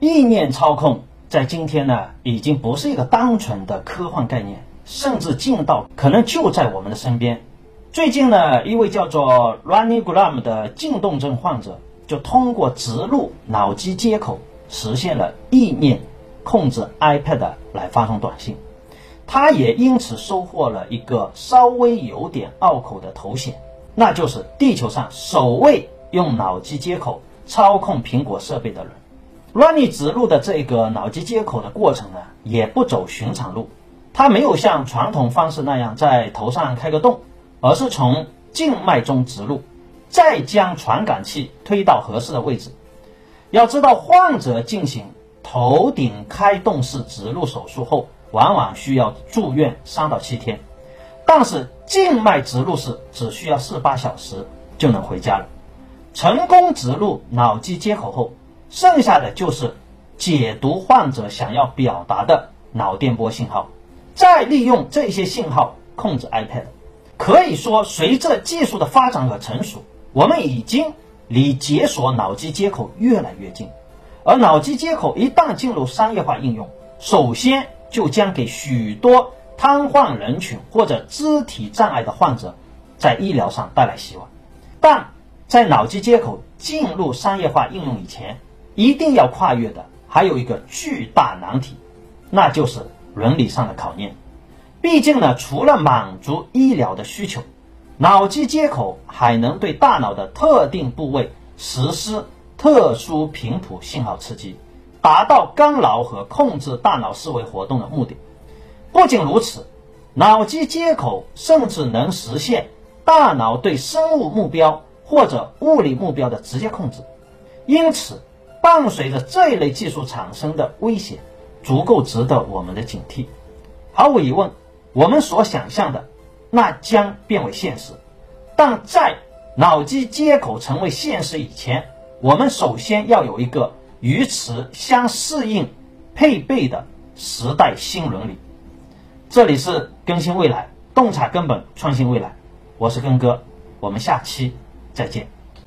意念操控在今天呢，已经不是一个单纯的科幻概念，甚至近到可能就在我们的身边。最近呢，一位叫做 Running Gram 的静动症患者，就通过植入脑机接口，实现了意念控制 iPad 来发送短信。他也因此收获了一个稍微有点拗口的头衔，那就是地球上首位用脑机接口操控苹果设备的人。Runny 植入的这个脑机接口的过程呢，也不走寻常路，它没有像传统方式那样在头上开个洞。而是从静脉中植入，再将传感器推到合适的位置。要知道，患者进行头顶开洞式植入手术后，往往需要住院三到七天，但是静脉植入式只需要四八小时就能回家了。成功植入脑机接口后，剩下的就是解读患者想要表达的脑电波信号，再利用这些信号控制 iPad。可以说，随着技术的发展和成熟，我们已经离解锁脑机接口越来越近。而脑机接口一旦进入商业化应用，首先就将给许多瘫痪人群或者肢体障碍的患者在医疗上带来希望。但在脑机接口进入商业化应用以前，一定要跨越的还有一个巨大难题，那就是伦理上的考验。毕竟呢，除了满足医疗的需求，脑机接口还能对大脑的特定部位实施特殊频谱信号刺激，达到干扰和控制大脑思维活动的目的。不仅如此，脑机接口甚至能实现大脑对生物目标或者物理目标的直接控制。因此，伴随着这一类技术产生的危险，足够值得我们的警惕。毫无疑问。我们所想象的，那将变为现实。但在脑机接口成为现实以前，我们首先要有一个与此相适应、配备的时代新伦理。这里是更新未来，洞察根本，创新未来。我是根哥，我们下期再见。